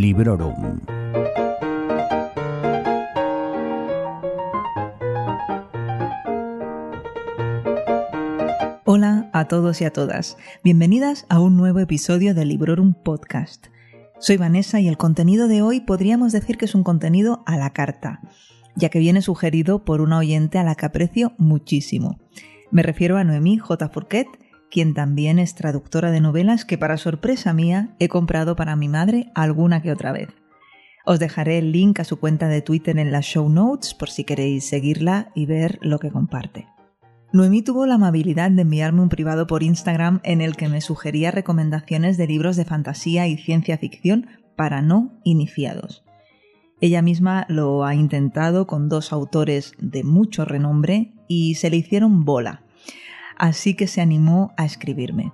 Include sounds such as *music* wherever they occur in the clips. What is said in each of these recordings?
Librorum. Hola a todos y a todas. Bienvenidas a un nuevo episodio de Librorum Podcast. Soy Vanessa y el contenido de hoy podríamos decir que es un contenido a la carta, ya que viene sugerido por una oyente a la que aprecio muchísimo. Me refiero a Noemí J. Fourquet, quien también es traductora de novelas que para sorpresa mía he comprado para mi madre alguna que otra vez. Os dejaré el link a su cuenta de Twitter en las show notes por si queréis seguirla y ver lo que comparte. Noemí tuvo la amabilidad de enviarme un privado por Instagram en el que me sugería recomendaciones de libros de fantasía y ciencia ficción para no iniciados. Ella misma lo ha intentado con dos autores de mucho renombre y se le hicieron bola así que se animó a escribirme.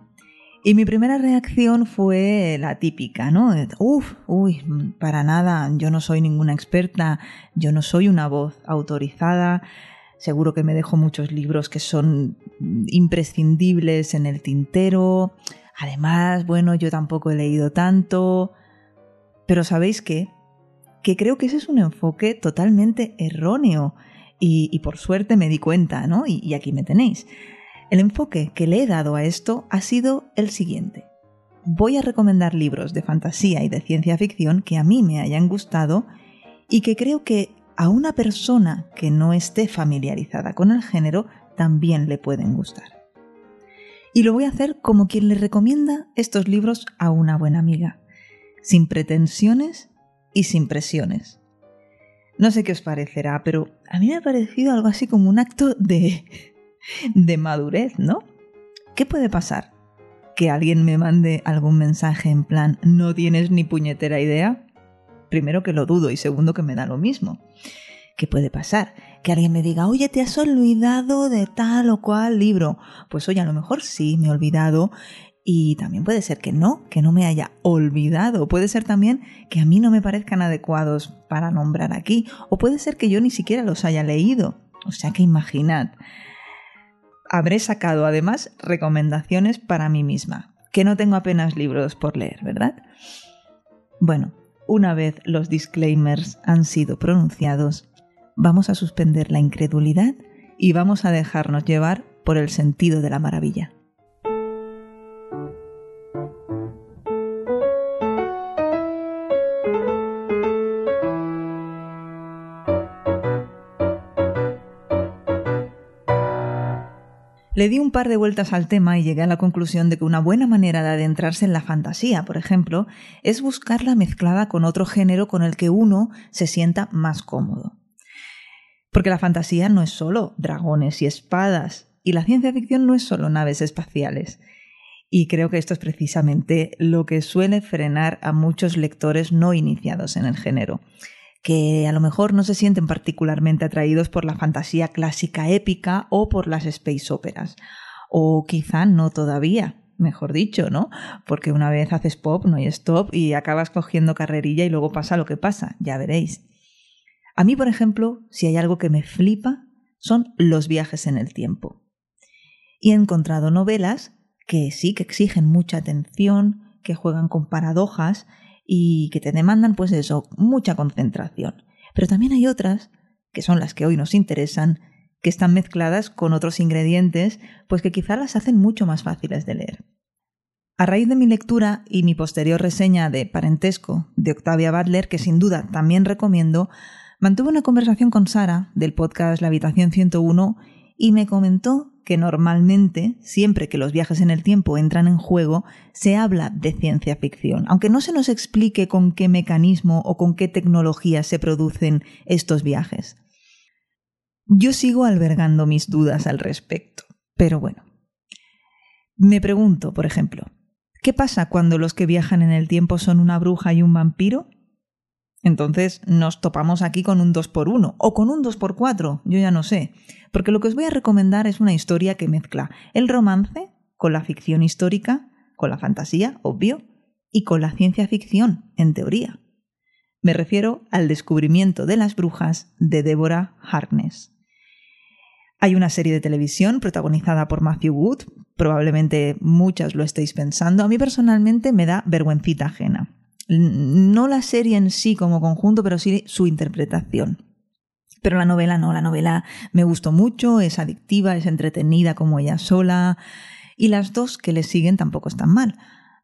Y mi primera reacción fue la típica, ¿no? Uf, uy, para nada, yo no soy ninguna experta, yo no soy una voz autorizada, seguro que me dejo muchos libros que son imprescindibles en el tintero, además, bueno, yo tampoco he leído tanto, pero ¿sabéis qué? Que creo que ese es un enfoque totalmente erróneo y, por suerte me di cuenta, ¿no? y aquí me tenéis. El enfoque que le he dado a esto ha sido el siguiente. Voy a recomendar libros de fantasía y de ciencia ficción que a mí me hayan gustado y que creo que a una persona que no esté familiarizada con el género también le pueden gustar. Y lo voy a hacer como quien le recomienda estos libros a una buena amiga, sin pretensiones y sin presiones. No sé qué os parecerá, pero a mí me ha parecido algo así como un acto de de madurez, ¿no? ¿Qué puede pasar? ¿Que alguien me mande algún mensaje en plan no tienes ni puñetera idea? Primero que lo dudo y segundo que me da lo mismo. ¿Qué puede pasar? Que alguien me diga, oye, te has olvidado de tal o cual libro. Pues oye, a lo mejor sí, me he olvidado. Y también puede ser que no, que no me haya olvidado. Puede ser también que a mí no me parezcan adecuados para nombrar aquí. O puede ser que yo ni siquiera los haya leído. O sea que imaginad habré sacado además recomendaciones para mí misma, que no tengo apenas libros por leer, ¿verdad? Bueno, una vez los disclaimers han sido pronunciados, vamos a suspender la incredulidad y vamos a dejarnos llevar por el sentido de la maravilla. Le di un par de vueltas al tema y llegué a la conclusión de que una buena manera de adentrarse en la fantasía, por ejemplo, es buscarla mezclada con otro género con el que uno se sienta más cómodo. Porque la fantasía no es solo dragones y espadas, y la ciencia ficción no es solo naves espaciales. Y creo que esto es precisamente lo que suele frenar a muchos lectores no iniciados en el género que a lo mejor no se sienten particularmente atraídos por la fantasía clásica épica o por las space operas. O quizá no todavía, mejor dicho, ¿no? Porque una vez haces pop no hay stop y acabas cogiendo carrerilla y luego pasa lo que pasa, ya veréis. A mí, por ejemplo, si hay algo que me flipa, son los viajes en el tiempo. Y he encontrado novelas que sí que exigen mucha atención, que juegan con paradojas y que te demandan pues eso, mucha concentración. Pero también hay otras, que son las que hoy nos interesan, que están mezcladas con otros ingredientes, pues que quizá las hacen mucho más fáciles de leer. A raíz de mi lectura y mi posterior reseña de Parentesco de Octavia Butler, que sin duda también recomiendo, mantuve una conversación con Sara del podcast La Habitación 101 y me comentó que normalmente, siempre que los viajes en el tiempo entran en juego, se habla de ciencia ficción, aunque no se nos explique con qué mecanismo o con qué tecnología se producen estos viajes. Yo sigo albergando mis dudas al respecto, pero bueno. Me pregunto, por ejemplo, ¿qué pasa cuando los que viajan en el tiempo son una bruja y un vampiro? Entonces nos topamos aquí con un 2x1 o con un 2x4, yo ya no sé, porque lo que os voy a recomendar es una historia que mezcla el romance con la ficción histórica, con la fantasía, obvio, y con la ciencia ficción, en teoría. Me refiero al descubrimiento de las brujas de Deborah Harkness. Hay una serie de televisión protagonizada por Matthew Wood, probablemente muchas lo estéis pensando, a mí personalmente me da vergüencita ajena. No la serie en sí como conjunto, pero sí su interpretación. Pero la novela no, la novela me gustó mucho, es adictiva, es entretenida como ella sola, y las dos que le siguen tampoco están mal.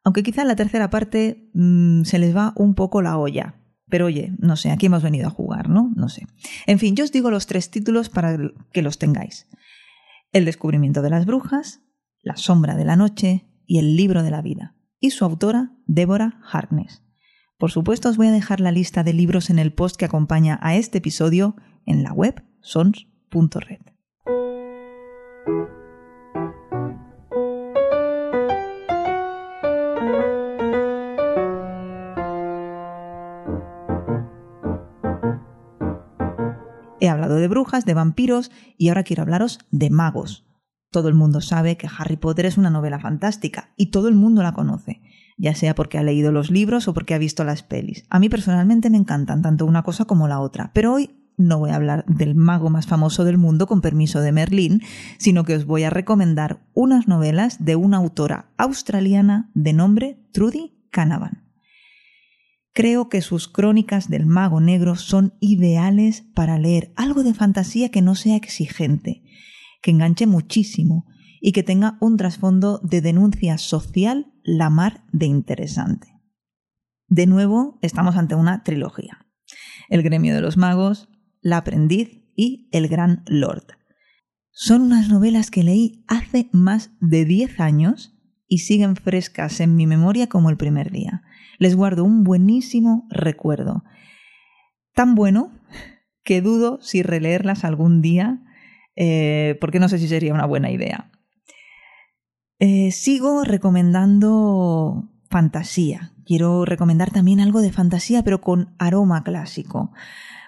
Aunque quizá la tercera parte mm, se les va un poco la olla. Pero oye, no sé, aquí hemos venido a jugar, ¿no? No sé. En fin, yo os digo los tres títulos para que los tengáis. El descubrimiento de las brujas, La sombra de la noche y El libro de la vida. Y su autora, Débora Harkness. Por supuesto, os voy a dejar la lista de libros en el post que acompaña a este episodio en la web sons.red. He hablado de brujas, de vampiros y ahora quiero hablaros de magos. Todo el mundo sabe que Harry Potter es una novela fantástica y todo el mundo la conoce, ya sea porque ha leído los libros o porque ha visto las pelis. A mí personalmente me encantan tanto una cosa como la otra, pero hoy no voy a hablar del mago más famoso del mundo con permiso de Merlín, sino que os voy a recomendar unas novelas de una autora australiana de nombre Trudy Canavan. Creo que sus crónicas del mago negro son ideales para leer algo de fantasía que no sea exigente, que enganche muchísimo y que tenga un trasfondo de denuncia social la mar de interesante. De nuevo, estamos ante una trilogía. El gremio de los magos, La aprendiz y El gran lord. Son unas novelas que leí hace más de 10 años y siguen frescas en mi memoria como el primer día les guardo un buenísimo recuerdo. Tan bueno que dudo si releerlas algún día, eh, porque no sé si sería una buena idea. Eh, sigo recomendando fantasía. Quiero recomendar también algo de fantasía, pero con aroma clásico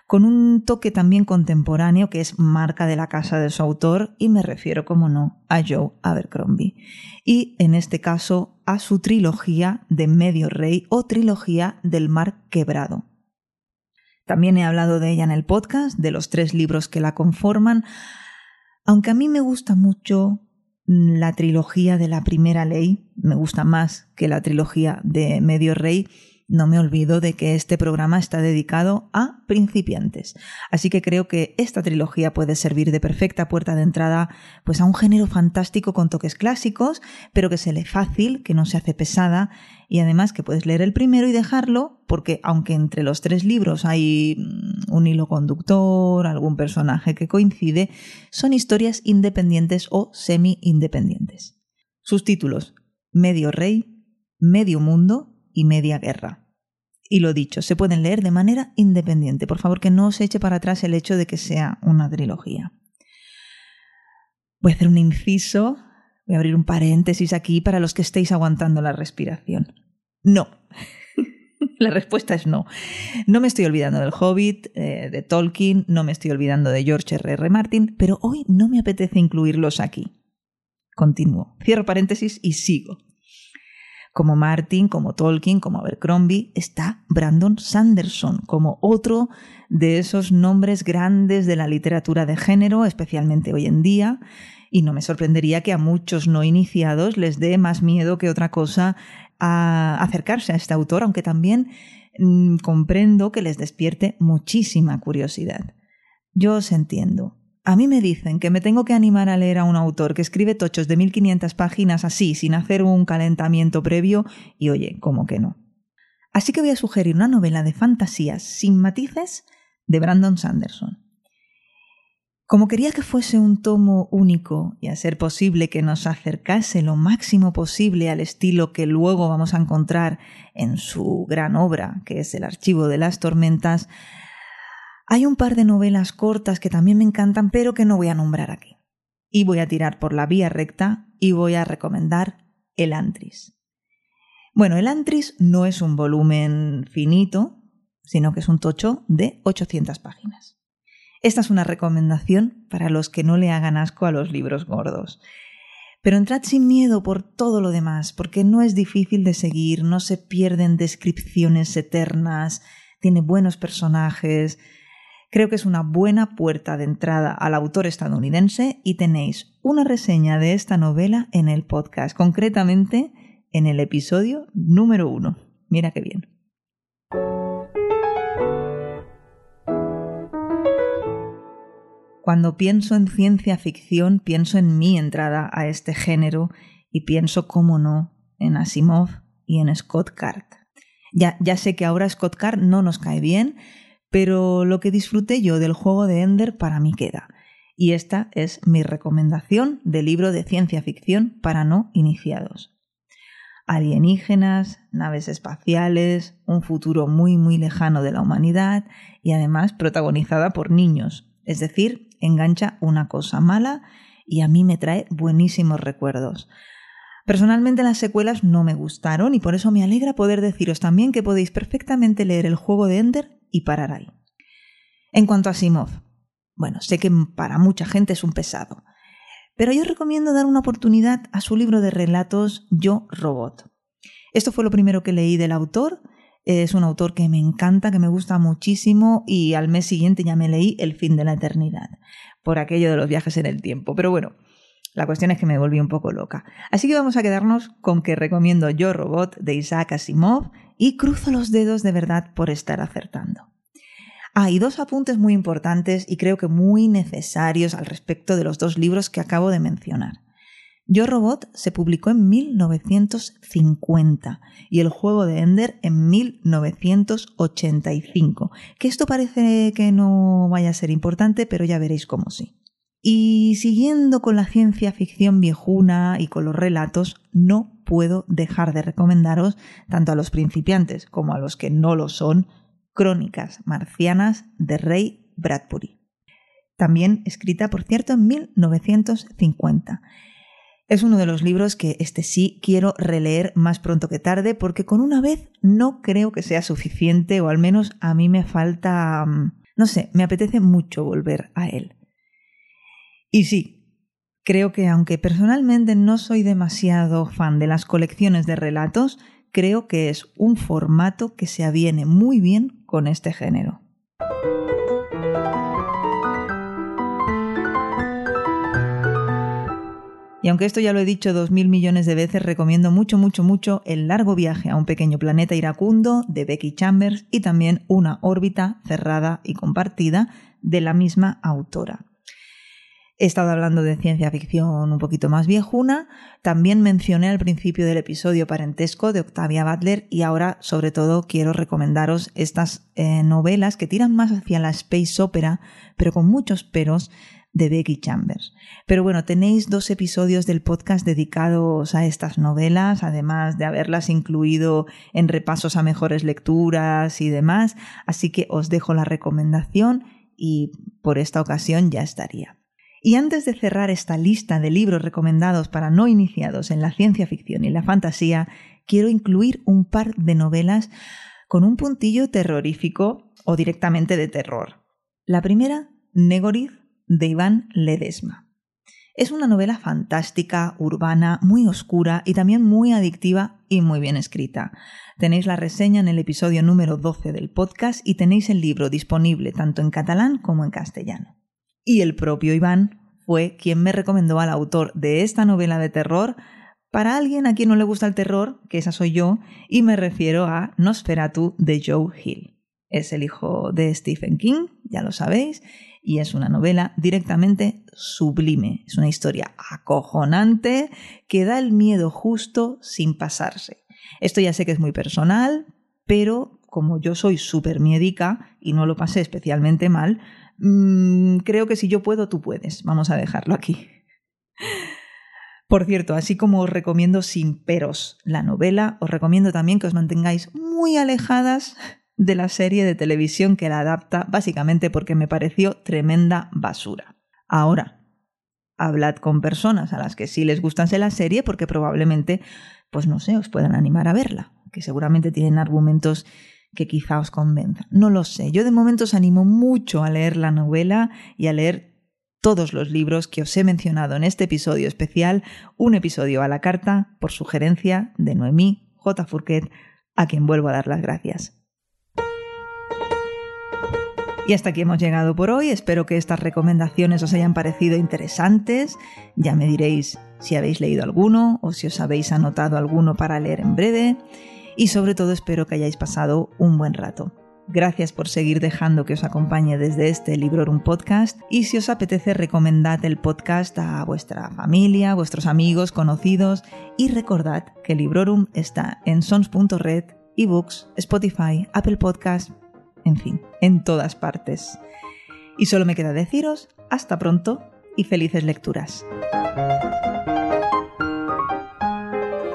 con un toque también contemporáneo que es marca de la casa de su autor y me refiero, como no, a Joe Abercrombie. Y en este caso a su trilogía de Medio Rey o trilogía del Mar Quebrado. También he hablado de ella en el podcast, de los tres libros que la conforman, aunque a mí me gusta mucho la trilogía de la primera ley, me gusta más que la trilogía de Medio Rey, no me olvido de que este programa está dedicado a principiantes. Así que creo que esta trilogía puede servir de perfecta puerta de entrada pues a un género fantástico con toques clásicos, pero que se lee fácil, que no se hace pesada y además que puedes leer el primero y dejarlo porque aunque entre los tres libros hay mm, un hilo conductor, algún personaje que coincide, son historias independientes o semi-independientes. Sus títulos, Medio Rey, Medio Mundo y Media Guerra. Y lo dicho, se pueden leer de manera independiente. Por favor, que no se eche para atrás el hecho de que sea una trilogía. Voy a hacer un inciso, voy a abrir un paréntesis aquí para los que estéis aguantando la respiración. No. *laughs* la respuesta es no. No me estoy olvidando del Hobbit, eh, de Tolkien, no me estoy olvidando de George R. R. Martin, pero hoy no me apetece incluirlos aquí. Continúo. Cierro paréntesis y sigo como Martin, como Tolkien, como Abercrombie, está Brandon Sanderson, como otro de esos nombres grandes de la literatura de género, especialmente hoy en día, y no me sorprendería que a muchos no iniciados les dé más miedo que otra cosa a acercarse a este autor, aunque también mm, comprendo que les despierte muchísima curiosidad. Yo os entiendo. A mí me dicen que me tengo que animar a leer a un autor que escribe tochos de 1500 páginas así, sin hacer un calentamiento previo, y oye, ¿cómo que no? Así que voy a sugerir una novela de fantasías sin matices de Brandon Sanderson. Como quería que fuese un tomo único y a ser posible que nos acercase lo máximo posible al estilo que luego vamos a encontrar en su gran obra, que es El Archivo de las Tormentas, hay un par de novelas cortas que también me encantan, pero que no voy a nombrar aquí. Y voy a tirar por la vía recta y voy a recomendar El Antris. Bueno, El Antris no es un volumen finito, sino que es un tocho de 800 páginas. Esta es una recomendación para los que no le hagan asco a los libros gordos. Pero entrad sin miedo por todo lo demás, porque no es difícil de seguir, no se pierden descripciones eternas, tiene buenos personajes, Creo que es una buena puerta de entrada al autor estadounidense y tenéis una reseña de esta novela en el podcast, concretamente en el episodio número uno. Mira qué bien. Cuando pienso en ciencia ficción, pienso en mi entrada a este género y pienso, cómo no, en Asimov y en Scott Card. Ya, ya sé que ahora Scott Card no nos cae bien, pero lo que disfruté yo del juego de Ender para mí queda. Y esta es mi recomendación de libro de ciencia ficción para no iniciados. Alienígenas, naves espaciales, un futuro muy muy lejano de la humanidad y además protagonizada por niños, es decir, engancha una cosa mala y a mí me trae buenísimos recuerdos. Personalmente las secuelas no me gustaron y por eso me alegra poder deciros también que podéis perfectamente leer el juego de Ender y parar ahí. En cuanto a Simov, bueno, sé que para mucha gente es un pesado, pero yo recomiendo dar una oportunidad a su libro de relatos Yo Robot. Esto fue lo primero que leí del autor es un autor que me encanta, que me gusta muchísimo y al mes siguiente ya me leí El fin de la eternidad, por aquello de los viajes en el tiempo. Pero bueno, la cuestión es que me volví un poco loca. Así que vamos a quedarnos con que recomiendo Yo Robot de Isaac Asimov y cruzo los dedos de verdad por estar acertando. Hay dos apuntes muy importantes y creo que muy necesarios al respecto de los dos libros que acabo de mencionar. Yo Robot se publicó en 1950 y el juego de Ender en 1985. Que esto parece que no vaya a ser importante, pero ya veréis cómo sí. Y siguiendo con la ciencia ficción viejuna y con los relatos, no puedo dejar de recomendaros, tanto a los principiantes como a los que no lo son, Crónicas Marcianas de Ray Bradbury. También escrita, por cierto, en 1950 es uno de los libros que este sí quiero releer más pronto que tarde porque con una vez no creo que sea suficiente o al menos a mí me falta, mm, no sé, me apetece mucho volver a él. Y sí, creo que aunque personalmente no soy demasiado fan de las colecciones de relatos, creo que es un formato que se aviene muy bien con este género. Y aunque esto ya lo he dicho dos mil millones de veces, recomiendo mucho, mucho, mucho El largo viaje a un pequeño planeta iracundo de Becky Chambers y también Una órbita cerrada y compartida de la misma autora. He estado hablando de ciencia ficción un poquito más viejuna. También mencioné al principio del episodio Parentesco de Octavia Butler y ahora sobre todo quiero recomendaros estas eh, novelas que tiran más hacia la space opera, pero con muchos peros, de Becky Chambers. Pero bueno, tenéis dos episodios del podcast dedicados a estas novelas, además de haberlas incluido en repasos a mejores lecturas y demás, así que os dejo la recomendación y por esta ocasión ya estaría. Y antes de cerrar esta lista de libros recomendados para no iniciados en la ciencia ficción y la fantasía, quiero incluir un par de novelas con un puntillo terrorífico o directamente de terror. La primera, Negorith de Iván Ledesma. Es una novela fantástica, urbana, muy oscura y también muy adictiva y muy bien escrita. Tenéis la reseña en el episodio número 12 del podcast y tenéis el libro disponible tanto en catalán como en castellano. Y el propio Iván fue quien me recomendó al autor de esta novela de terror para alguien a quien no le gusta el terror, que esa soy yo, y me refiero a Nosferatu de Joe Hill. Es el hijo de Stephen King, ya lo sabéis, y es una novela directamente sublime. Es una historia acojonante que da el miedo justo sin pasarse. Esto ya sé que es muy personal, pero como yo soy súper miedica y no lo pasé especialmente mal, mm, creo que si yo puedo, tú puedes. Vamos a dejarlo aquí. Por cierto, así como os recomiendo sin peros la novela, os recomiendo también que os mantengáis muy alejadas de la serie de televisión que la adapta, básicamente porque me pareció tremenda basura. Ahora, hablad con personas a las que sí les gustase la serie porque probablemente, pues no sé, os puedan animar a verla, que seguramente tienen argumentos que quizá os convenzan. No lo sé. Yo de momento os animo mucho a leer la novela y a leer todos los libros que os he mencionado en este episodio especial, un episodio a la carta por sugerencia de Noemí J. Fourquet, a quien vuelvo a dar las gracias. Y hasta aquí hemos llegado por hoy. Espero que estas recomendaciones os hayan parecido interesantes. Ya me diréis si habéis leído alguno o si os habéis anotado alguno para leer en breve. Y sobre todo espero que hayáis pasado un buen rato. Gracias por seguir dejando que os acompañe desde este Librorum Podcast y si os apetece recomendad el podcast a vuestra familia, vuestros amigos, conocidos y recordad que Librorum está en sons.red, ebooks, Spotify, Apple Podcast, en fin, en todas partes. Y solo me queda deciros hasta pronto y felices lecturas.